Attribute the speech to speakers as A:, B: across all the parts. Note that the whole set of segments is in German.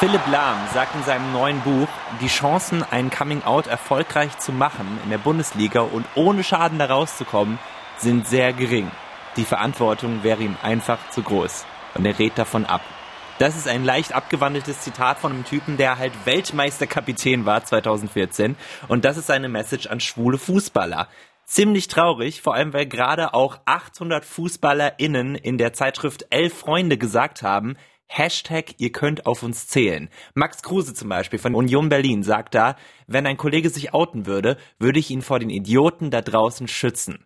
A: Philipp Lahm sagt in seinem neuen Buch, die Chancen, ein Coming-out erfolgreich zu machen in der Bundesliga und ohne Schaden da rauszukommen, sind sehr gering. Die Verantwortung wäre ihm einfach zu groß. Und er rät davon ab. Das ist ein leicht abgewandeltes Zitat von einem Typen, der halt Weltmeisterkapitän war 2014. Und das ist seine Message an schwule Fußballer. Ziemlich traurig, vor allem weil gerade auch 800 FußballerInnen in der Zeitschrift Elf Freunde gesagt haben, Hashtag, ihr könnt auf uns zählen. Max Kruse zum Beispiel von Union Berlin sagt da, wenn ein Kollege sich outen würde, würde ich ihn vor den Idioten da draußen schützen.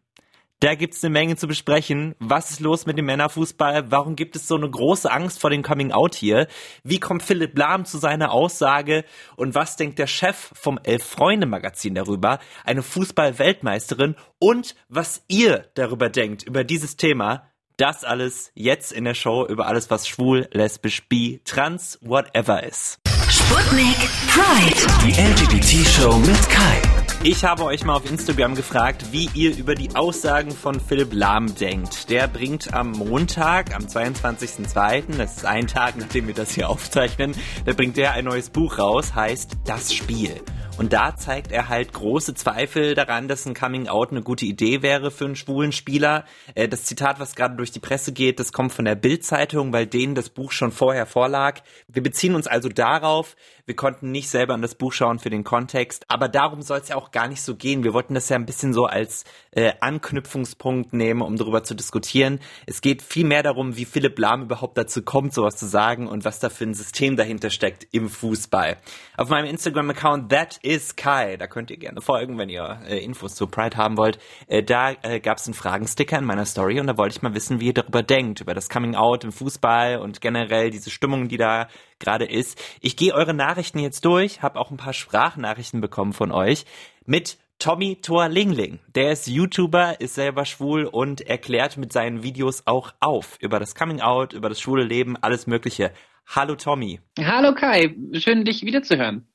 A: Da gibt's eine Menge zu besprechen. Was ist los mit dem Männerfußball? Warum gibt es so eine große Angst vor dem Coming Out hier? Wie kommt Philipp Lahm zu seiner Aussage? Und was denkt der Chef vom Elf-Freunde-Magazin darüber? Eine Fußball-Weltmeisterin? Und was ihr darüber denkt, über dieses Thema? Das alles jetzt in der Show über alles, was schwul, lesbisch, bi, trans, whatever ist.
B: Sputnik Pride.
C: Die LGBT-Show mit Kai.
A: Ich habe euch mal auf Instagram gefragt, wie ihr über die Aussagen von Philipp Lahm denkt. Der bringt am Montag, am 22.02., das ist ein Tag, nachdem wir das hier aufzeichnen, da bringt er ein neues Buch raus, heißt Das Spiel. Und da zeigt er halt große Zweifel daran, dass ein Coming Out eine gute Idee wäre für einen schwulen Spieler. Äh, das Zitat, was gerade durch die Presse geht, das kommt von der Bild-Zeitung, weil denen das Buch schon vorher vorlag. Wir beziehen uns also darauf, wir konnten nicht selber an das Buch schauen für den Kontext, aber darum soll es ja auch gar nicht so gehen. Wir wollten das ja ein bisschen so als äh, Anknüpfungspunkt nehmen, um darüber zu diskutieren. Es geht viel mehr darum, wie Philipp Lahm überhaupt dazu kommt, sowas zu sagen und was da für ein System dahinter steckt im Fußball. Auf meinem Instagram-Account That is Kai, da könnt ihr gerne folgen, wenn ihr äh, Infos zu Pride haben wollt. Äh, da äh, gab es einen Fragensticker in meiner Story und da wollte ich mal wissen, wie ihr darüber denkt, über das Coming Out im Fußball und generell diese Stimmung, die da gerade ist. Ich gehe eure Nachrichten jetzt durch, habe auch ein paar Sprachnachrichten bekommen von euch mit Tommy Thor Lingling. Der ist YouTuber, ist selber schwul und erklärt mit seinen Videos auch auf über das Coming Out, über das schwule Leben, alles Mögliche. Hallo Tommy.
D: Hallo Kai, schön dich wiederzuhören.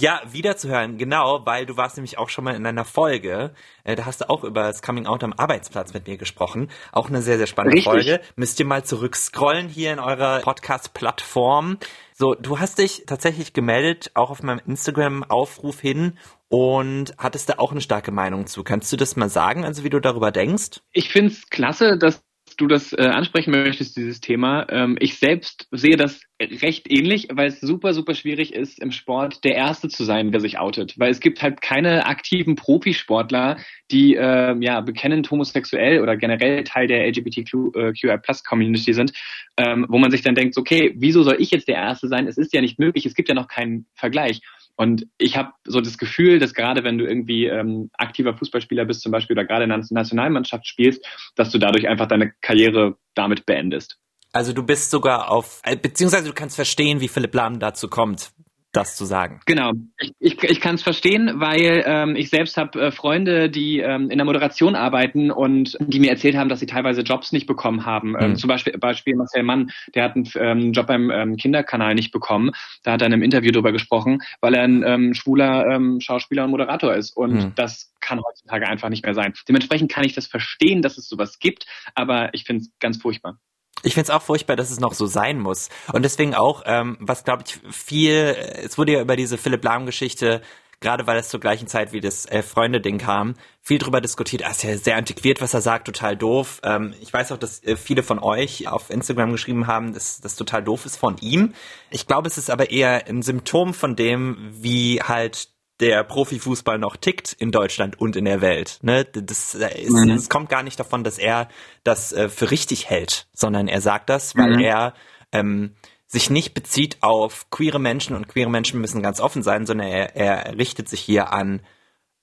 A: Ja, wiederzuhören, genau, weil du warst nämlich auch schon mal in einer Folge. Äh, da hast du auch über das Coming Out am Arbeitsplatz mit mir gesprochen. Auch eine sehr, sehr spannende
D: Richtig.
A: Folge. Müsst ihr mal zurückscrollen hier in eurer Podcast-Plattform. So, du hast dich tatsächlich gemeldet, auch auf meinem Instagram-Aufruf hin und hattest da auch eine starke Meinung zu. Kannst du das mal sagen, also wie du darüber denkst?
D: Ich finde es klasse, dass du das äh, ansprechen möchtest, dieses Thema. Ähm, ich selbst sehe das recht ähnlich, weil es super, super schwierig ist, im Sport der Erste zu sein, der sich outet. Weil es gibt halt keine aktiven Profisportler, die äh, ja bekennend homosexuell oder generell Teil der LGBTQI-Plus-Community sind, ähm, wo man sich dann denkt, okay, wieso soll ich jetzt der Erste sein? Es ist ja nicht möglich, es gibt ja noch keinen Vergleich. Und ich habe so das Gefühl, dass gerade wenn du irgendwie ähm, aktiver Fußballspieler bist zum Beispiel oder gerade in der Nationalmannschaft spielst, dass du dadurch einfach deine Karriere damit beendest.
A: Also du bist sogar auf, äh, beziehungsweise du kannst verstehen, wie Philipp Lahm dazu kommt, das zu sagen.
D: Genau, ich, ich, ich kann es verstehen, weil ähm, ich selbst habe äh, Freunde, die ähm, in der Moderation arbeiten und die mir erzählt haben, dass sie teilweise Jobs nicht bekommen haben. Ähm,
A: Mhm.
D: zum Beispiel, Beispiel Marcel Mann, der hat einen ähm, Job beim ähm, Kinderkanal nicht bekommen. Da hat er in einem Interview drüber gesprochen, weil er ein ähm, schwuler ähm, Schauspieler und Moderator ist. Und
A: Mhm.
D: das kann heutzutage einfach nicht mehr sein. Dementsprechend kann ich das verstehen, dass es sowas gibt, aber ich finde es ganz furchtbar.
A: Ich find's auch furchtbar, dass es noch so sein muss. Und deswegen auch, ähm, was glaube ich viel, es wurde ja über diese Philipp Lahm-Geschichte, gerade weil es zur gleichen Zeit wie das äh, Freunde-Ding kam, viel drüber diskutiert. Ah, ist ja sehr antiquiert, was er sagt, total doof. Ähm, ich weiß auch, dass äh, viele von euch auf Instagram geschrieben haben, dass das total doof ist von ihm. Ich glaube, es ist aber eher ein Symptom von dem, wie halt der Profifußball noch tickt in Deutschland und in der Welt. Ne? Das, äh, ist,
D: Mhm.
A: es kommt gar nicht davon, dass er das äh, für richtig hält, sondern er sagt das, weil
D: Mhm.
A: er ähm, sich nicht bezieht auf queere Menschen und queere Menschen müssen ganz offen sein, sondern er, er richtet sich hier an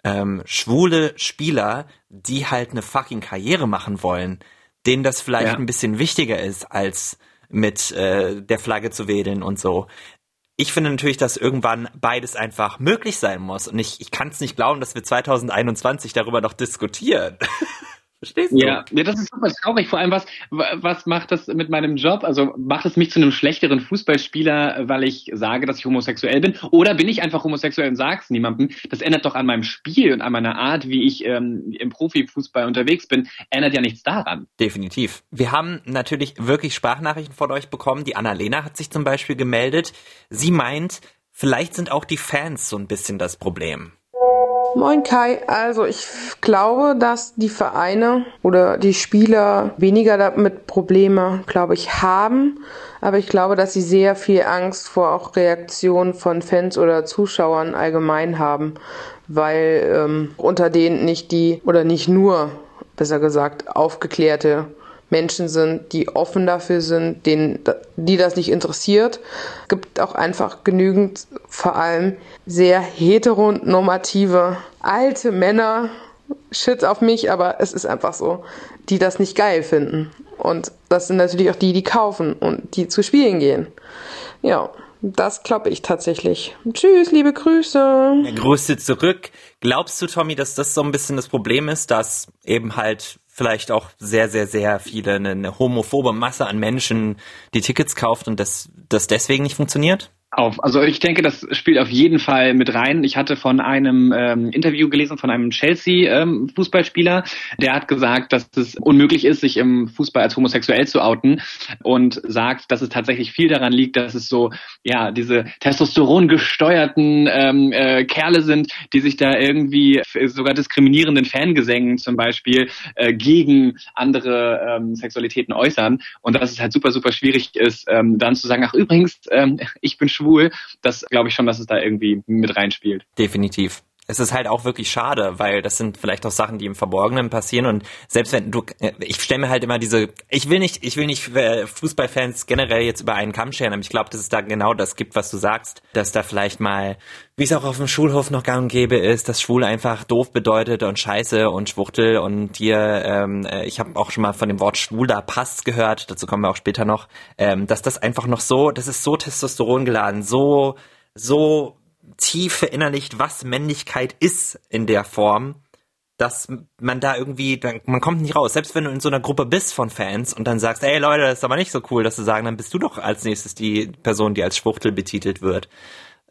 A: ähm, schwule Spieler, die halt eine fucking Karriere machen wollen, denen das vielleicht
D: Ja.
A: ein bisschen wichtiger ist, als mit äh, der Flagge zu wedeln und so. Ich finde natürlich, dass irgendwann beides einfach möglich sein muss. Und ich, ich kann es nicht glauben, dass wir 2021 darüber noch diskutieren.
D: Verstehst du? Ja, ja, das ist super traurig. Vor allem, was, was macht das mit meinem Job? Also macht es mich zu einem schlechteren Fußballspieler, weil ich sage, dass ich homosexuell bin? Oder bin ich einfach homosexuell und sag's niemandem? Das ändert doch an meinem Spiel und an meiner Art, wie ich ähm, im Profifußball unterwegs bin, ändert ja nichts daran.
A: Definitiv. Wir haben natürlich wirklich Sprachnachrichten von euch bekommen. Die Annalena hat sich zum Beispiel gemeldet. Sie meint, vielleicht sind auch die Fans so ein bisschen das Problem.
E: Moin Kai, also ich glaube, dass die Vereine oder die Spieler weniger damit Probleme, glaube ich, haben. Aber ich glaube, dass sie sehr viel Angst vor auch Reaktionen von Fans oder Zuschauern allgemein haben, weil ähm, unter denen nicht die oder nicht nur, besser gesagt, aufgeklärte Menschen sind, die offen dafür sind, denen, die das nicht interessiert. Es gibt auch einfach genügend, vor allem sehr heteronormative alte Männer, Shit auf mich, aber es ist einfach so, die das nicht geil finden. Und das sind natürlich auch die, die kaufen und die zu spielen gehen. Ja, das glaube ich tatsächlich. Tschüss, liebe Grüße.
A: Grüße zurück. Glaubst du, Tommy, dass das so ein bisschen das Problem ist, dass eben halt vielleicht auch sehr, sehr, sehr viele, eine, homophobe Masse an Menschen die Tickets kauft und das, das deswegen nicht funktioniert?
D: Auf. Also ich denke, das spielt auf jeden Fall mit rein. Ich hatte von einem ähm, Interview gelesen von einem Chelsea-Fußballspieler, ähm, der hat gesagt, dass es unmöglich ist, sich im Fußball als homosexuell zu outen und sagt, dass es tatsächlich viel daran liegt, dass es so ja diese Testosteron gesteuerten ähm, äh, Kerle sind, die sich da irgendwie sogar diskriminierenden Fangesängen zum Beispiel äh, gegen andere ähm, Sexualitäten äußern und dass es halt super super schwierig ist, ähm, dann zu sagen, ach übrigens, ähm, ich bin schwul, das glaube ich schon, dass es da irgendwie mit reinspielt.
A: Definitiv es ist halt auch wirklich schade, weil das sind vielleicht auch Sachen, die im Verborgenen passieren. Und selbst wenn du, ich stelle mir halt immer diese, ich will nicht, ich will nicht äh, Fußballfans generell jetzt über einen Kamm scheren, aber ich glaube, dass es da genau das gibt, was du sagst, dass da vielleicht mal, wie es auch auf dem Schulhof noch gang und gäbe ist, dass schwul einfach doof bedeutet und scheiße und Schwuchtel. Und dir, ähm, äh, ich habe auch schon mal von dem Wort schwuler Pass gehört, dazu kommen wir auch später noch, ähm, dass das einfach noch so, das ist so Testosteron geladen, so so tief verinnerlicht, was Männlichkeit ist in der Form, dass man da irgendwie, man kommt nicht raus. Selbst wenn du in so einer Gruppe bist von Fans und dann sagst, ey Leute, das ist aber nicht so cool, dass sie sagen, dann bist du doch als nächstes die Person, die als Schwuchtel betitelt wird.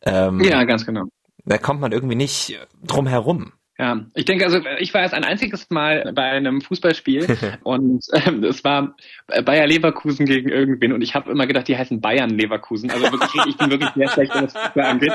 D: Ähm, ja, ganz genau.
A: Da kommt man irgendwie nicht drum herum.
D: Ja, ich denke, also ich war erst ein einziges Mal bei einem Fußballspiel und ähm, es war Bayer Leverkusen gegen irgendwen und ich habe immer gedacht, die heißen Bayern Leverkusen. Also wirklich, ich bin wirklich sehr schlecht, was Fußball angeht.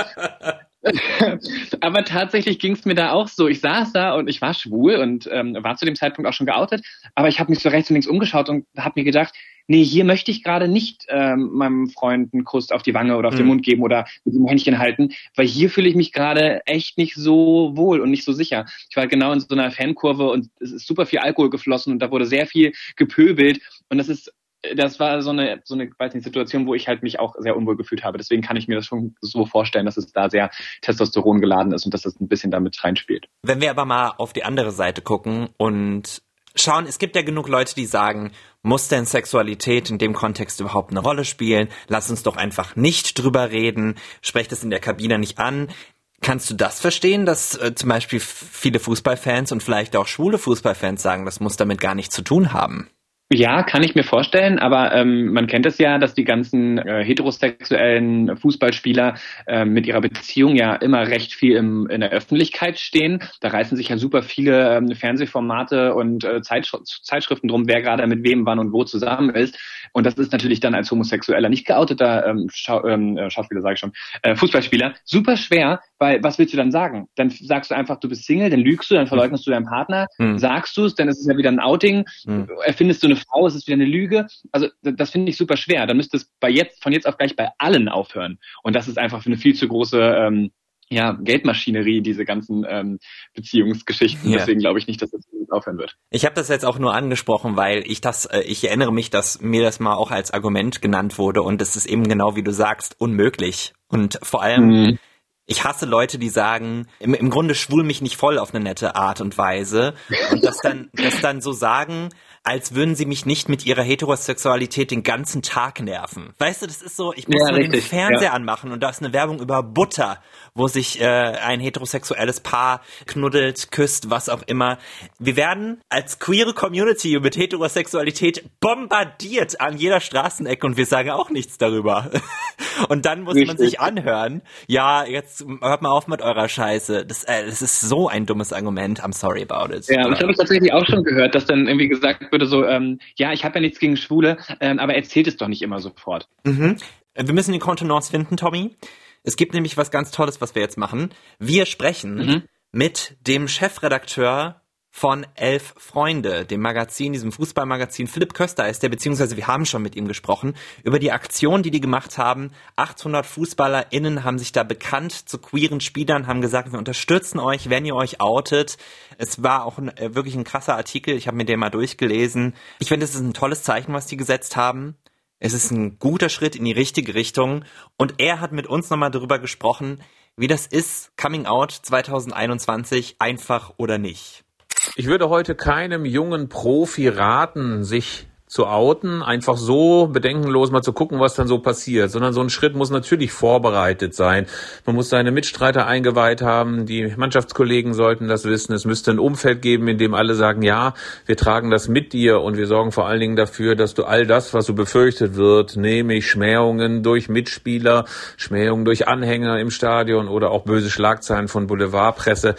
D: aber tatsächlich ging es mir da auch so. Ich saß da und ich war schwul und ähm, war zu dem Zeitpunkt auch schon geoutet, aber ich habe mich so rechts und links umgeschaut und habe mir gedacht, nee, hier möchte ich gerade nicht ähm, meinem Freund einen Kuss auf die Wange oder auf mhm. den Mund geben oder mit dem Händchen halten, weil hier fühle ich mich gerade echt nicht so wohl und nicht so sicher. Ich war genau in so einer Fankurve und es ist super viel Alkohol geflossen und da wurde sehr viel gepöbelt und das ist das war so eine, so eine, weiß nicht, Situation, wo ich halt mich auch sehr unwohl gefühlt habe. Deswegen kann ich mir das schon so vorstellen, dass es da sehr Testosteron geladen ist und dass das ein bisschen damit reinspielt.
A: Wenn wir aber mal auf die andere Seite gucken und schauen, es gibt ja genug Leute, die sagen, muss denn Sexualität in dem Kontext überhaupt eine Rolle spielen? Lass uns doch einfach nicht drüber reden, sprecht es in der Kabine nicht an. Kannst du das verstehen, dass äh, zum Beispiel viele Fußballfans und vielleicht auch schwule Fußballfans sagen, das muss damit gar nichts zu tun haben?
D: Ja, kann ich mir vorstellen, aber ähm, man kennt es ja, dass die ganzen äh, heterosexuellen Fußballspieler äh, mit ihrer Beziehung ja immer recht viel im, in der Öffentlichkeit stehen. Da reißen sich ja super viele ähm, Fernsehformate und äh, Zeitsch Zeitschriften drum, wer gerade mit wem, wann und wo zusammen ist. Und das ist natürlich dann als homosexueller, nicht geouteter ähm, Schau ähm, äh, Schauspieler, sage ich schon, äh, Fußballspieler, super schwer, weil was willst du dann sagen? Dann sagst du einfach, du bist Single, dann lügst du, dann verleugnest du deinen Partner, mhm. sagst du es, dann ist es ja wieder ein Outing, mhm. erfindest du eine Frau, ist es wieder eine Lüge. Also das finde ich super schwer. Dann müsste es bei jetzt, von jetzt auf gleich bei allen aufhören. Und das ist einfach eine viel zu große ähm, ja, Geldmaschinerie, diese ganzen ähm, Beziehungsgeschichten. Ja. Deswegen glaube ich nicht, dass das aufhören wird.
A: Ich habe das jetzt auch nur angesprochen, weil ich das, äh, ich erinnere mich, dass mir das mal auch als Argument genannt wurde und es ist eben genau wie du sagst, unmöglich. Und vor allem, mhm ich hasse Leute, die sagen, im, im Grunde schwul mich nicht voll auf eine nette Art und Weise. Und das dann, das dann so sagen, als würden sie mich nicht mit ihrer Heterosexualität den ganzen Tag nerven. Weißt du, das ist so, ich muss
D: Ja,
A: nur den
D: richtig,
A: Fernseher
D: ja.
A: anmachen und da ist eine Werbung über Butter, wo sich äh, ein heterosexuelles Paar knuddelt, küsst, was auch immer. Wir werden als queere Community mit Heterosexualität bombardiert an jeder Straßenecke und wir sagen auch nichts darüber. Und dann muss man
D: Richtig.
A: sich anhören, ja, jetzt hört mal auf mit eurer Scheiße. Das, äh, das ist so ein dummes Argument. I'm sorry about it.
D: Ja, das habe ich tatsächlich auch schon gehört, dass dann irgendwie gesagt würde so, ähm, ja, ich habe ja nichts gegen Schwule, ähm, aber erzählt es doch nicht immer sofort.
A: Mhm. Wir müssen die Kontenance finden, Tommy. Es gibt nämlich was ganz Tolles, was wir jetzt machen. Wir sprechen
D: Mhm.
A: mit dem Chefredakteur von Elf Freunde, dem Magazin, diesem Fußballmagazin. Philipp Köster ist der, beziehungsweise wir haben schon mit ihm gesprochen, über die Aktion, die die gemacht haben. 800 FußballerInnen haben sich da bekannt zu queeren Spielern, haben gesagt, wir unterstützen euch, wenn ihr euch outet. Es war auch ein, äh, wirklich ein krasser Artikel, ich habe mir den mal durchgelesen. Ich finde, es ist ein tolles Zeichen, was die gesetzt haben. Es ist ein guter Schritt in die richtige Richtung. Und er hat mit uns nochmal darüber gesprochen, wie das ist, Coming Out 2021, einfach oder nicht.
F: Ich würde heute keinem jungen Profi raten, sich zu outen, einfach so bedenkenlos mal zu gucken, was dann so passiert, sondern so ein Schritt muss natürlich vorbereitet sein. Man muss seine Mitstreiter eingeweiht haben, die Mannschaftskollegen sollten das wissen. Es müsste ein Umfeld geben, in dem alle sagen, ja, wir tragen das mit dir und wir sorgen vor allen Dingen dafür, dass du all das, was so befürchtet wird, nämlich Schmähungen durch Mitspieler, Schmähungen durch Anhänger im Stadion oder auch böse Schlagzeilen von Boulevardpresse,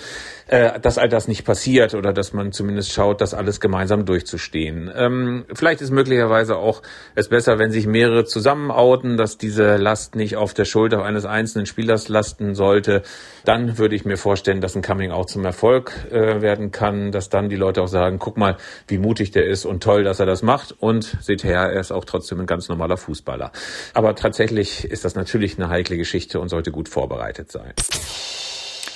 F: äh, dass all das nicht passiert oder dass man zumindest schaut, das alles gemeinsam durchzustehen. Ähm, vielleicht ist möglicherweise auch es besser, wenn sich mehrere zusammen outen, dass diese Last nicht auf der Schulter eines einzelnen Spielers lasten sollte. Dann würde ich mir vorstellen, dass ein Coming Out zum Erfolg äh, werden kann, dass dann die Leute auch sagen, guck mal, wie mutig der ist und toll, dass er das macht und seht her, er ist auch trotzdem ein ganz normaler Fußballer. Aber tatsächlich ist das natürlich eine heikle Geschichte und sollte gut vorbereitet sein.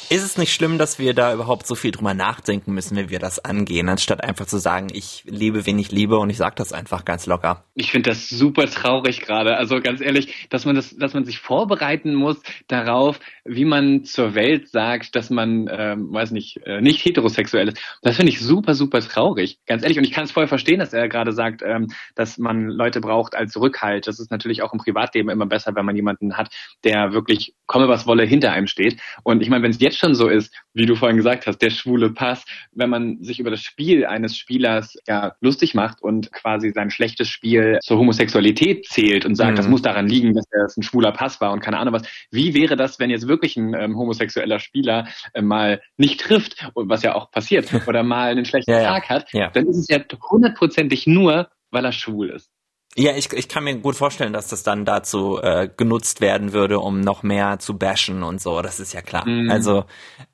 A: Ist es nicht schlimm, dass wir da überhaupt so viel drüber nachdenken müssen, wie wir das angehen, anstatt einfach zu sagen, ich liebe, wen ich liebe und ich sag das einfach ganz locker.
D: Ich finde das super traurig gerade. Also ganz ehrlich, dass man das, dass man sich vorbereiten muss darauf, wie man zur Welt sagt, dass man, ähm, weiß nicht, äh, nicht heterosexuell ist. Das finde ich super, super traurig. Ganz ehrlich. Und ich kann es voll verstehen, dass er gerade sagt, ähm, dass man Leute braucht als Rückhalt. Das ist natürlich auch im Privatleben immer besser, wenn man jemanden hat, der wirklich komme was wolle hinter einem steht. Und ich meine, wenn es jetzt schon so ist, wie du vorhin gesagt hast, der schwule Pass, wenn man sich über das Spiel eines Spielers ja lustig macht und quasi sein schlechtes Spiel zur Homosexualität zählt und sagt,
A: Mhm.
D: das muss daran liegen, dass es ein schwuler Pass war und keine Ahnung was. Wie wäre das, wenn jetzt wirklich ein ähm, homosexueller Spieler äh, mal nicht trifft, was ja auch passiert, oder mal einen schlechten
A: ja.
D: Tag hat,
A: Ja.
D: dann ist es ja hundertprozentig nur, weil er schwul ist.
A: Ja, ich, ich kann mir gut vorstellen, dass das dann dazu äh, genutzt werden würde, um noch mehr zu bashen und so. Das ist ja klar.
D: Mhm.
A: Also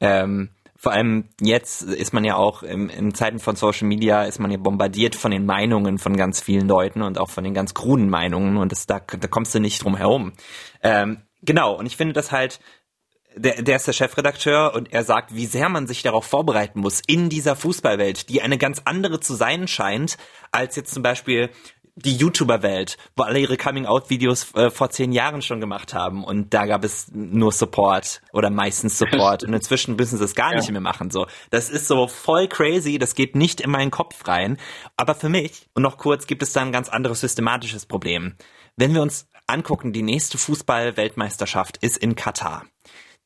A: ähm, vor allem jetzt ist man ja auch im, in Zeiten von Social Media ist man ja bombardiert von den Meinungen von ganz vielen Leuten und auch von den ganz kruden Meinungen und das, da, da kommst du nicht drum herum. Ähm, genau, und ich finde das halt, der, der ist der Chefredakteur und er sagt, wie sehr man sich darauf vorbereiten muss in dieser Fußballwelt, die eine ganz andere zu sein scheint, als jetzt zum Beispiel die YouTuber-Welt, wo alle ihre Coming-out-Videos äh, vor zehn Jahren schon gemacht haben und da gab es nur Support oder meistens Support und inzwischen müssen sie es gar nicht
D: Ja.
A: mehr machen. So, das ist so voll crazy, das geht nicht in meinen Kopf rein. Aber für mich und noch kurz gibt es da ein ganz anderes systematisches Problem. Wenn wir uns angucken, die nächste Fußball-Weltmeisterschaft ist in Katar.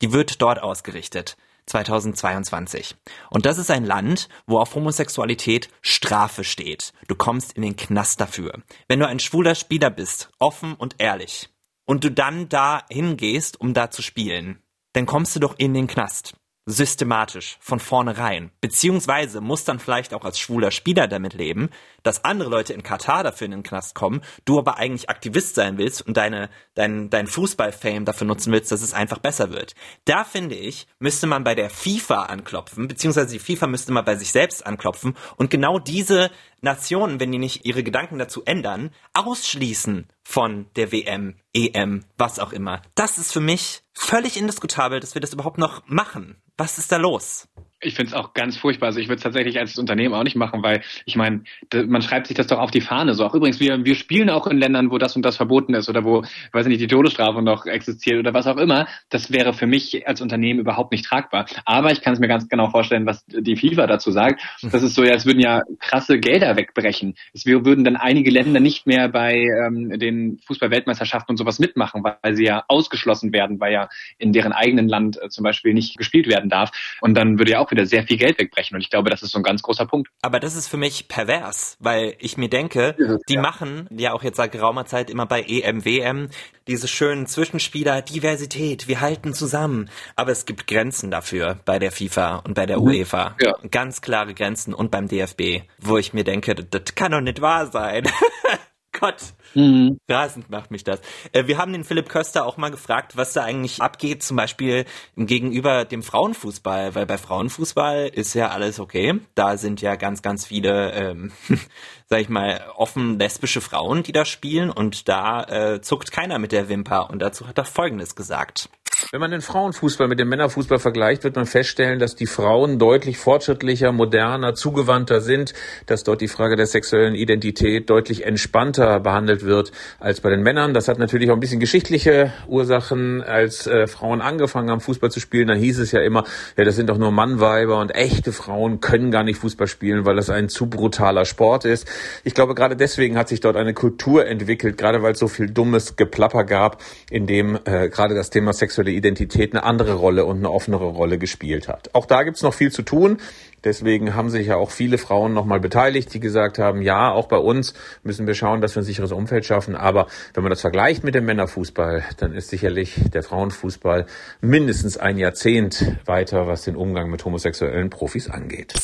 A: Die wird dort ausgerichtet. 2022. Und das ist ein Land, wo auf Homosexualität Strafe steht. Du kommst in den Knast dafür. Wenn du ein schwuler Spieler bist, offen und ehrlich, und du dann da hingehst, um da zu spielen, dann kommst du doch in den Knast. Systematisch, von vornherein. Beziehungsweise muss dann vielleicht auch als schwuler Spieler damit leben, dass andere Leute in Katar dafür in den Knast kommen, du aber eigentlich Aktivist sein willst und deine, dein, dein Fußball-Fame dafür nutzen willst, dass es einfach besser wird. Da finde ich, müsste man bei der FIFA anklopfen, beziehungsweise die FIFA müsste mal bei sich selbst anklopfen und genau diese Nationen, wenn die nicht ihre Gedanken dazu ändern, ausschließen von der WM, EM, was auch immer. Das ist für mich völlig indiskutabel, dass wir das überhaupt noch machen. Was ist da los?
D: Ich finde es auch ganz furchtbar. Also ich würde es tatsächlich als Unternehmen auch nicht machen, weil ich meine, man schreibt sich das doch auf die Fahne. So auch übrigens, wir, wir spielen auch in Ländern, wo das und das verboten ist oder wo, weiß ich nicht, die Todesstrafe noch existiert oder was auch immer. Das wäre für mich als Unternehmen überhaupt nicht tragbar. Aber ich kann es mir ganz genau vorstellen, was die FIFA dazu sagt. Das ist so, ja, es würden ja krasse Gelder wegbrechen. Es würden dann einige Länder nicht mehr bei ähm, den Fußball-Weltmeisterschaften und sowas mitmachen, weil sie ja ausgeschlossen werden, weil ja in deren eigenen Land äh, zum Beispiel nicht gespielt werden darf. Und dann würde ja auch wieder sehr viel Geld wegbrechen. Und ich glaube, das ist so ein ganz großer Punkt.
A: Aber das ist für mich pervers, weil ich mir denke, die ja. machen ja auch jetzt seit geraumer Zeit immer bei EM, WM diese schönen Zwischenspieler, Diversität, wir halten zusammen. Aber es gibt Grenzen dafür bei der FIFA und bei der mhm. UEFA. Ja. Ganz klare Grenzen und beim DFB, wo ich mir denke, das kann doch nicht wahr sein. Gott. Mhm. Rasend macht mich das. Äh, wir haben den Philipp Köster auch mal gefragt, was da eigentlich abgeht, zum Beispiel gegenüber dem Frauenfußball, weil bei Frauenfußball ist ja alles okay. Da sind ja ganz, ganz viele, ähm, sag ich mal, offen lesbische Frauen, die da spielen und da äh, zuckt keiner mit der Wimper. Und dazu hat er Folgendes gesagt.
F: Wenn man den Frauenfußball mit dem Männerfußball vergleicht, wird man feststellen, dass die Frauen deutlich fortschrittlicher, moderner, zugewandter sind, dass dort die Frage der sexuellen Identität deutlich entspannter behandelt wird als bei den Männern. Das hat natürlich auch ein bisschen geschichtliche Ursachen. Als äh, Frauen angefangen haben, Fußball zu spielen, dann hieß es ja immer, ja, das sind doch nur Mannweiber und echte Frauen können gar nicht Fußball spielen, weil das ein zu brutaler Sport ist. Ich glaube, gerade deswegen hat sich dort eine Kultur entwickelt, gerade weil es so viel dummes Geplapper gab, in dem äh, gerade das Thema sexuelle sexuelle Identität eine andere Rolle und eine offenere Rolle gespielt hat. Auch da gibt's noch viel zu tun. Deswegen haben sich ja auch viele Frauen nochmal beteiligt, die gesagt haben, ja, auch bei uns müssen wir schauen, dass wir ein sicheres Umfeld schaffen. Aber wenn man das vergleicht mit dem Männerfußball, dann ist sicherlich der Frauenfußball mindestens ein Jahrzehnt weiter, was den Umgang mit homosexuellen Profis angeht.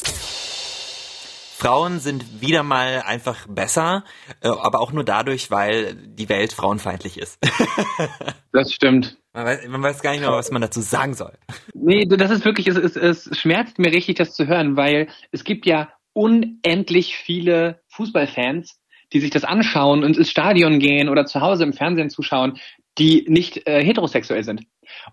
A: Frauen sind wieder mal einfach besser, äh, aber auch nur dadurch, weil die Welt frauenfeindlich ist.
D: das stimmt.
A: Man weiß, man weiß, gar nicht mehr, was man dazu sagen soll.
D: Nee, das ist wirklich, es, es, es schmerzt mir richtig, das zu hören, weil es gibt ja unendlich viele Fußballfans, die sich das anschauen und ins Stadion gehen oder zu Hause im Fernsehen zuschauen, die nicht äh, heterosexuell sind.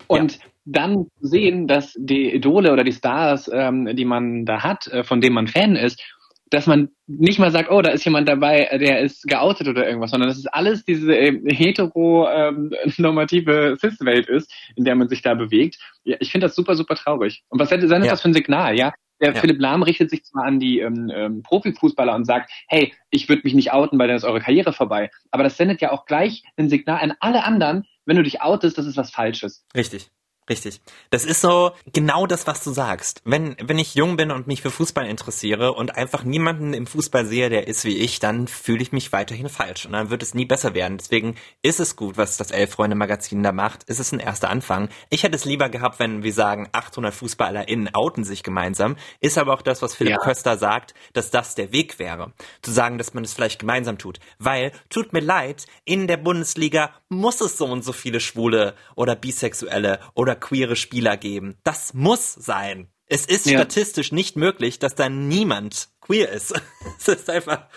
D: Und ja. dann sehen, dass die Idole oder die Stars, ähm, die man da hat, äh, von denen man Fan ist, dass man nicht mal sagt, oh, da ist jemand dabei, der ist geoutet oder irgendwas, sondern dass es alles diese äh, hetero-normative ähm, Cis-Welt ist, in der man sich da bewegt. Ja, ich finde das super, super traurig. Und was hätte sein ja. das für ein Signal, ja? Der ja. Philipp Lahm richtet sich zwar an die ähm, ähm, Profifußballer und sagt, hey, ich würde mich nicht outen, weil dann ist eure Karriere vorbei. Aber das sendet ja auch gleich ein Signal an alle anderen, wenn du dich outest, das ist was Falsches.
A: Richtig. Richtig. Das ist so genau das, was du sagst. Wenn, wenn ich jung bin und mich für Fußball interessiere und einfach niemanden im Fußball sehe, der ist wie ich, dann fühle ich mich weiterhin falsch und dann wird es nie besser werden. Deswegen ist es gut, was das Elf-Freunde-Magazin da macht. Es ist ein erster Anfang. Ich hätte es lieber gehabt, wenn wir sagen, 800 FußballerInnen outen sich gemeinsam. Ist aber auch das, was Philipp ja. Köster sagt, dass das der Weg wäre. Zu sagen, dass man es vielleicht gemeinsam tut. Weil, tut mir leid, in der Bundesliga muss es so und so viele Schwule oder Bisexuelle oder queere Spieler geben. Das muss sein. Es ist ja. statistisch nicht möglich, dass da niemand queer ist. es ist einfach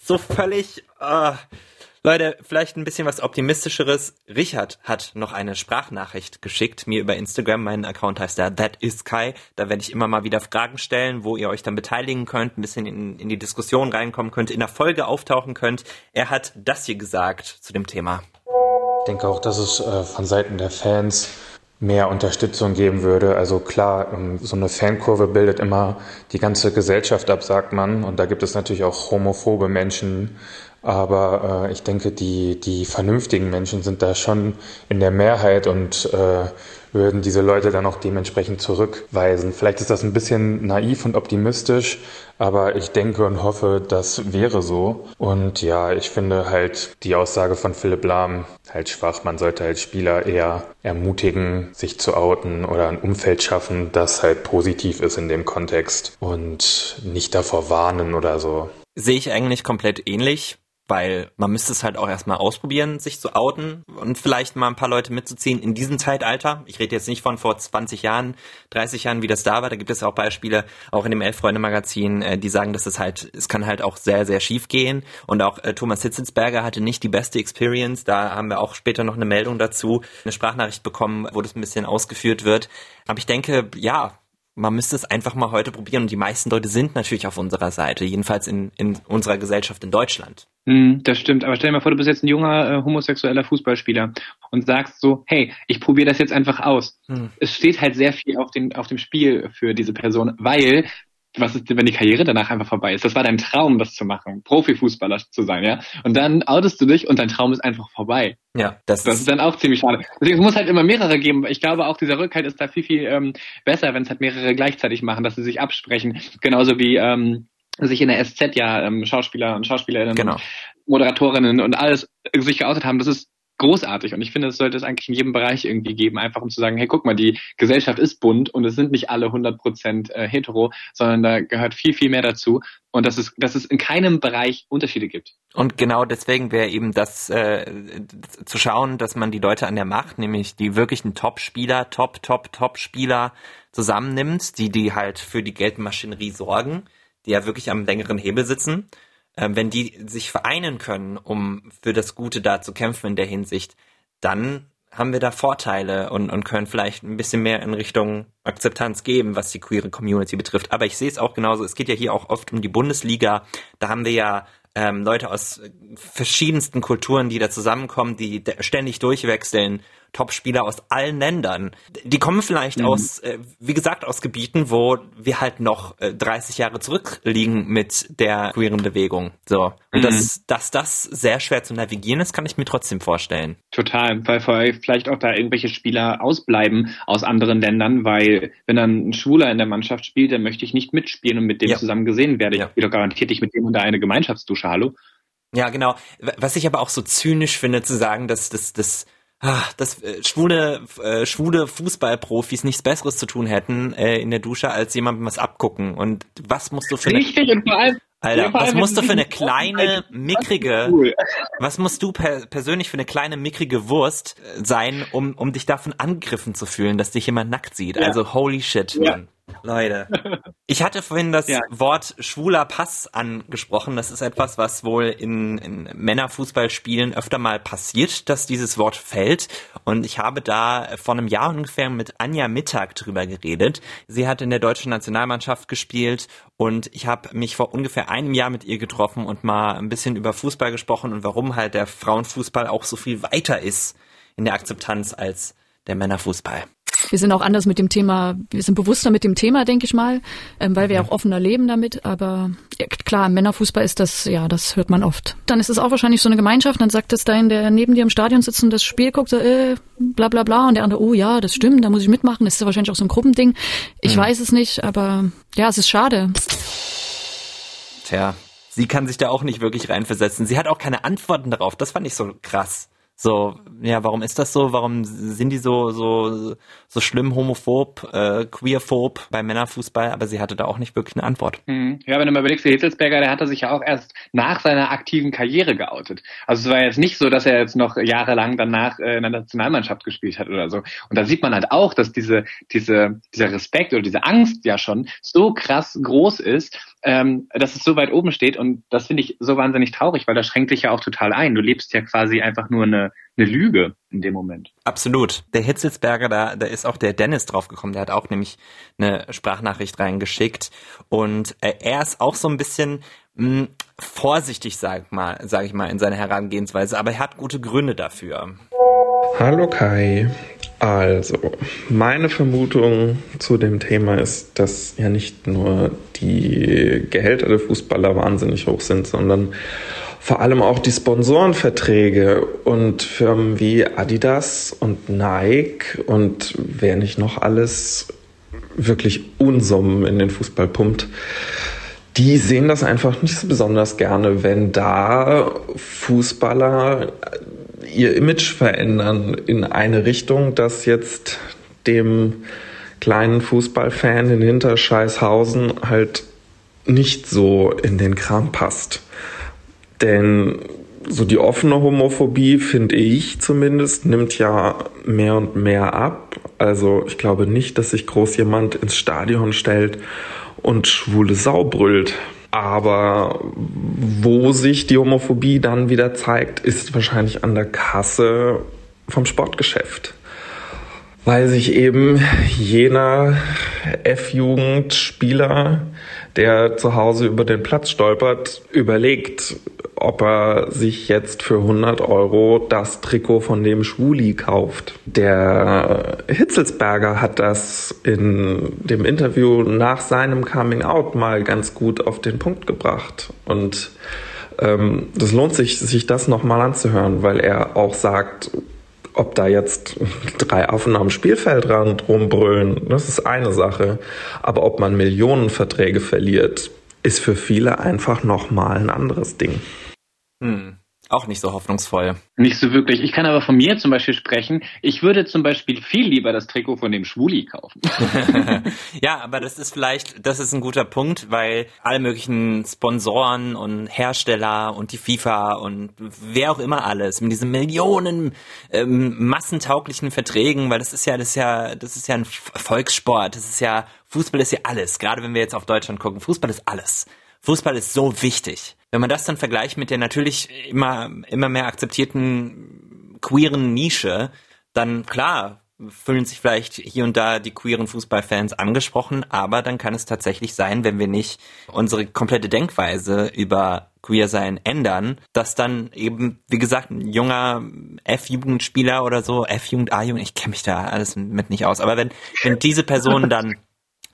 A: so völlig. Uh. Leute, vielleicht ein bisschen was optimistischeres. Richard hat noch eine Sprachnachricht geschickt, mir über Instagram. Mein Account heißt da That is Kai. Da werde ich immer mal wieder Fragen stellen, wo ihr euch dann beteiligen könnt, ein bisschen in, in die Diskussion reinkommen könnt, in der Folge auftauchen könnt. Er hat das hier gesagt zu dem Thema.
G: Ich denke auch, dass es äh, von Seiten der Fans mehr Unterstützung geben würde. Also klar, ähm, so eine Fankurve bildet immer die ganze Gesellschaft ab, sagt man. Und da gibt es natürlich auch homophobe Menschen. Aber äh, ich denke, die, die vernünftigen Menschen sind da schon in der Mehrheit und äh, würden diese Leute dann auch dementsprechend zurückweisen. Vielleicht ist das ein bisschen naiv und optimistisch, aber ich denke und hoffe, das wäre so. Und ja, ich finde halt die Aussage von Philipp Lahm halt schwach. Man sollte halt Spieler eher ermutigen, sich zu outen oder ein Umfeld schaffen, das halt positiv ist in dem Kontext und nicht davor warnen oder so.
A: Sehe ich eigentlich komplett ähnlich weil man müsste es halt auch erstmal ausprobieren, sich zu outen und vielleicht mal ein paar Leute mitzuziehen in diesem Zeitalter. Ich rede jetzt nicht von vor 20 Jahren, 30 Jahren, wie das da war. Da gibt es auch Beispiele, auch in dem Elf-Freunde-Magazin, äh, die sagen, dass es halt, es kann halt auch sehr, sehr schief gehen. Und auch äh, Thomas Hitzensberger hatte nicht die beste Experience. Da haben wir auch später noch eine Meldung dazu, eine Sprachnachricht bekommen, wo das ein bisschen ausgeführt wird. Aber ich denke, ja, man müsste es einfach mal heute probieren und die meisten Leute sind natürlich auf unserer Seite, jedenfalls in, in unserer Gesellschaft in Deutschland.
D: Mm, das stimmt, aber stell dir mal vor, du bist jetzt ein junger äh, homosexueller Fußballspieler und sagst so, hey, ich probiere das jetzt einfach aus. Hm. Es steht halt sehr viel auf, den, auf dem Spiel für diese Person, weil was ist, wenn die Karriere danach einfach vorbei ist? Das war dein Traum, das zu machen, Profifußballer zu sein, ja? Und dann outest du dich und dein Traum ist einfach vorbei.
A: Ja,
D: das, das ist, ist dann auch ziemlich schade. Deswegen es muss halt immer mehrere geben. Ich glaube auch dieser Rückhalt ist da viel viel ähm, besser, wenn es halt mehrere gleichzeitig machen, dass sie sich absprechen, genauso wie ähm, sich in der SZ ja ähm, Schauspieler und Schauspielerinnen, genau. Moderatorinnen und alles sich geoutet haben. Das ist großartig. Und ich finde, es sollte es eigentlich in jedem Bereich irgendwie geben, einfach um zu sagen, hey, guck mal, die Gesellschaft ist bunt und es sind nicht alle 100 Prozent äh, hetero, sondern da gehört viel, viel mehr dazu. Und dass es, dass es in keinem Bereich Unterschiede gibt.
A: Und genau deswegen wäre eben das äh, zu schauen, dass man die Leute an der Macht, nämlich die wirklichen Top-Spieler, Top, Top, Top-Spieler zusammennimmt, die die halt für die Geldmaschinerie sorgen, die ja wirklich am längeren Hebel sitzen äh, wenn die sich vereinen können, um für das Gute da zu kämpfen in der Hinsicht, dann haben wir da Vorteile und, und können vielleicht ein bisschen mehr in Richtung Akzeptanz geben, was die queere Community betrifft. Aber ich sehe es auch genauso. Es geht ja hier auch oft um die Bundesliga. Da haben wir ja ähm, Leute aus verschiedensten Kulturen, die da zusammenkommen, die ständig durchwechseln Top-Spieler aus allen Ländern. Die kommen vielleicht mhm. aus, äh, wie gesagt, aus Gebieten, wo wir halt noch äh, 30 Jahre zurückliegen mit der queeren Bewegung. So. Und mhm. dass, dass das sehr schwer zu navigieren ist, kann ich mir trotzdem vorstellen.
D: Total, weil vielleicht auch da irgendwelche Spieler ausbleiben aus anderen Ländern, weil wenn dann ein Schwuler in der Mannschaft spielt, dann möchte ich nicht mitspielen und mit dem ja. zusammen gesehen werden. Ja. Ich will doch garantiert nicht mit dem unter eine Gemeinschaftsdusche, hallo?
A: Ja, genau. Was ich aber auch so zynisch finde, zu sagen, dass das, das ach, dass äh, schwule, äh, schwule Fußballprofis nichts Besseres zu tun hätten äh, in der Dusche, als jemandem was abgucken. Und was musst du für
D: Richtig, eine, und vor allem,
A: Alter, was musst du für eine kleine, mickrige, cool. was musst du per persönlich für eine kleine, mickrige Wurst sein, um, um dich davon angegriffen zu fühlen, dass dich jemand nackt sieht? Ja. Also holy shit, ja. Mann. Leute. Ich hatte vorhin das ja. Wort schwuler Pass angesprochen. Das ist etwas, was wohl in, in Männerfußballspielen öfter mal passiert, dass dieses Wort fällt. Und ich habe da vor einem Jahr ungefähr mit Anja Mittag drüber geredet. Sie hat in der deutschen Nationalmannschaft gespielt und ich habe mich vor ungefähr einem Jahr mit ihr getroffen und mal ein bisschen über Fußball gesprochen und warum halt der Frauenfußball auch so viel weiter ist in der Akzeptanz als der Männerfußball
H: wir sind auch anders mit dem Thema, wir sind bewusster mit dem Thema, denke ich mal, ähm, weil wir auch offener leben damit. Aber ja, klar, im Männerfußball ist das, ja, das hört man oft. Dann ist es auch wahrscheinlich so eine Gemeinschaft, dann sagt das dein, der neben dir im Stadion sitzt und das Spiel guckt, so, äh, bla bla bla, und der andere, oh ja, das stimmt, da muss ich mitmachen. Das ist ja wahrscheinlich auch so ein Gruppending. Ich mhm. weiß es nicht, aber ja, es ist schade.
A: Tja, sie kann sich da auch nicht wirklich reinversetzen. Sie hat auch keine Antworten darauf. Das fand ich so krass. So, ja, warum ist das so? Warum sind die so so so schlimm homophob, äh, queerphob bei Männerfußball? Aber sie hatte da auch nicht wirklich eine Antwort.
D: Mhm. Ja, wenn du mal überlegst, der Hitzelsberger, der hatte sich ja auch erst nach seiner aktiven Karriere geoutet. Also es war jetzt nicht so, dass er jetzt noch jahrelang danach äh, in der Nationalmannschaft gespielt hat oder so. Und da sieht man halt auch, dass diese diese dieser Respekt oder diese Angst ja schon so krass groß ist, ähm, dass es so weit oben steht. Und das finde ich so wahnsinnig traurig, weil das schränkt dich ja auch total ein. Du lebst ja quasi einfach nur eine, eine Lüge in dem Moment.
A: Absolut. Der Hitzelsberger, da, da ist auch der Dennis draufgekommen. Der hat auch nämlich eine Sprachnachricht reingeschickt. Und äh, er ist auch so ein bisschen mh, hm, vorsichtig, sag mal, sag ich mal, in seiner Herangehensweise. Aber er hat gute Gründe dafür.
I: Hallo Kai. Also, meine Vermutung zu dem Thema ist, dass ja nicht nur die Gehälter der Fußballer wahnsinnig hoch sind, sondern vor allem auch die Sponsorenverträge und Firmen wie Adidas und Nike und wer nicht noch alles wirklich Unsummen in den Fußball pumpt. Die sehen das einfach nicht so besonders gerne, wenn da Fußballer ihr Image verändern in eine Richtung, das jetzt dem kleinen Fußballfan in Hinterscheißhausen halt nicht so in den Kram passt. Denn so die offene Homophobie, finde ich zumindest, nimmt ja mehr und mehr ab. Also ich glaube nicht, dass sich groß jemand ins Stadion stellt und schwule Sau brüllt. Aber wo sich die Homophobie dann wieder zeigt, ist wahrscheinlich an der Kasse vom Sportgeschäft. weil sich eben jener F-Jugendspieler, der zu Hause über den Platz stolpert, überlegt, ob er sich jetzt für 100 Euro das Trikot von dem Schwuli kauft. Der Hitzelsberger hat das in dem Interview nach seinem Coming Out mal ganz gut auf den Punkt gebracht. Und ähm, das lohnt sich, sich das nochmal anzuhören, weil er auch sagt, ob da jetzt drei Affen am Spielfeldrand rumbrüllen, das ist eine Sache. Aber ob man Millionenverträge verliert, ist für viele einfach nochmal ein anderes Ding.
A: Hm. Auch nicht so hoffnungsvoll.
D: Nicht so wirklich. Ich kann aber von mir zum Beispiel sprechen. Ich würde zum Beispiel viel lieber das Trikot von dem Schwuli kaufen.
A: ja, aber das ist vielleicht, das ist ein guter Punkt, weil alle möglichen Sponsoren und Hersteller und die FIFA und wer auch immer alles mit diesen Millionen ähm, massentauglichen Verträgen, weil das ist ja, das ist ja, das ist ja ein Volkssport. Das ist ja, Fußball ist ja alles. Gerade wenn wir jetzt auf Deutschland gucken, Fußball ist alles. Fußball ist so wichtig. Wenn man das dann vergleicht mit der natürlich immer, immer mehr akzeptierten queeren Nische, dann klar, fühlen sich vielleicht hier und da die queeren Fußballfans angesprochen, aber dann kann es tatsächlich sein, wenn wir nicht unsere komplette Denkweise über queer sein ändern, dass dann eben, wie gesagt, ein junger F-Jugendspieler oder so, F-Jugend, A-Jugend, ich kenne mich da alles mit nicht aus, aber wenn, wenn diese Person dann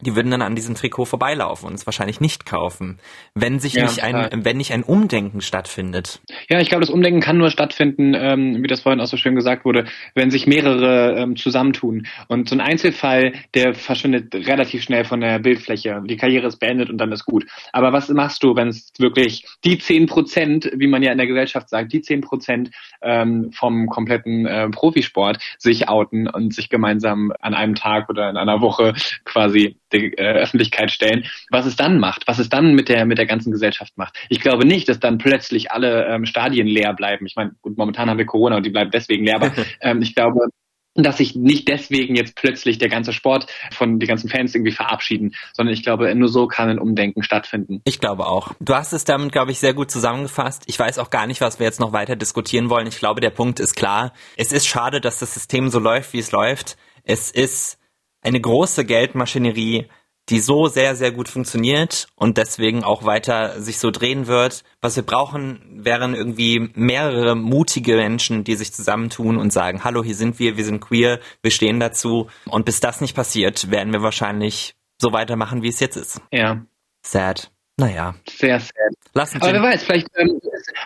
A: die würden dann an diesem Trikot vorbeilaufen und es wahrscheinlich nicht kaufen, wenn sich ja, nicht ein, klar. wenn nicht ein Umdenken stattfindet.
D: Ja, ich glaube, das Umdenken kann nur stattfinden, ähm, wie das vorhin auch so schön gesagt wurde, wenn sich mehrere ähm, zusammentun. Und so ein Einzelfall, der verschwindet relativ schnell von der Bildfläche. Die Karriere ist beendet und dann ist gut. Aber was machst du, wenn es wirklich die zehn Prozent, wie man ja in der Gesellschaft sagt, die zehn Prozent ähm, vom kompletten äh, Profisport sich outen und sich gemeinsam an einem Tag oder in einer Woche quasi äh, Öffentlichkeit stellen, was es dann macht, was es dann mit der mit der ganzen Gesellschaft macht. Ich glaube nicht, dass dann plötzlich alle ähm, Stadien leer bleiben. Ich meine, gut, momentan haben wir Corona und die bleiben deswegen leer, aber ähm, ich glaube, dass sich nicht deswegen jetzt plötzlich der ganze Sport von den ganzen Fans irgendwie verabschieden, sondern ich glaube, nur so kann ein Umdenken stattfinden.
A: Ich glaube auch. Du hast es damit, glaube ich, sehr gut zusammengefasst. Ich weiß auch gar nicht, was wir jetzt noch weiter diskutieren wollen. Ich glaube, der Punkt ist klar. Es ist schade, dass das System so läuft, wie es läuft. Es ist eine große Geldmaschinerie, die so sehr, sehr gut funktioniert und deswegen auch weiter sich so drehen wird. Was wir brauchen, wären irgendwie mehrere mutige Menschen, die sich zusammentun und sagen, hallo, hier sind wir, wir sind queer, wir stehen dazu. Und bis das nicht passiert, werden wir wahrscheinlich so weitermachen, wie es jetzt ist.
D: Ja.
A: Sad. Naja.
D: Sehr sad. Lass uns Aber wer weiß, vielleicht ähm,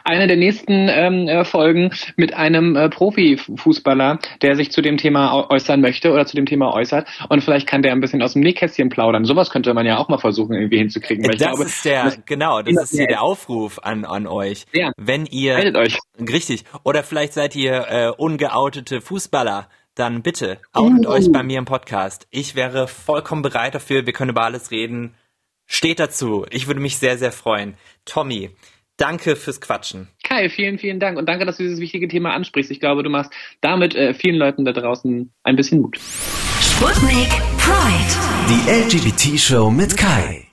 D: eine der nächsten ähm, äh, Folgen mit einem äh, Profifußballer, der sich zu dem Thema äußern möchte oder zu dem Thema äußert. Und vielleicht kann der ein bisschen aus dem Nähkästchen plaudern. Sowas könnte man ja auch mal versuchen, irgendwie hinzukriegen.
A: das glaube, ist der, das, genau, das ist hier der Aufruf an, an euch. Ja. Wenn ihr,
D: Meldet euch.
A: richtig, oder vielleicht seid ihr äh, ungeoutete Fußballer, dann bitte outet uh. euch bei mir im Podcast. Ich wäre vollkommen bereit dafür. Wir können über alles reden. Steht dazu. Ich würde mich sehr, sehr freuen. Tommy, danke fürs Quatschen.
D: Kai, vielen, vielen Dank und danke, dass du dieses wichtige Thema ansprichst. Ich glaube, du machst damit äh, vielen Leuten da draußen ein bisschen Mut.
B: Sputnik Pride.
C: Die LGBT-Show mit Kai.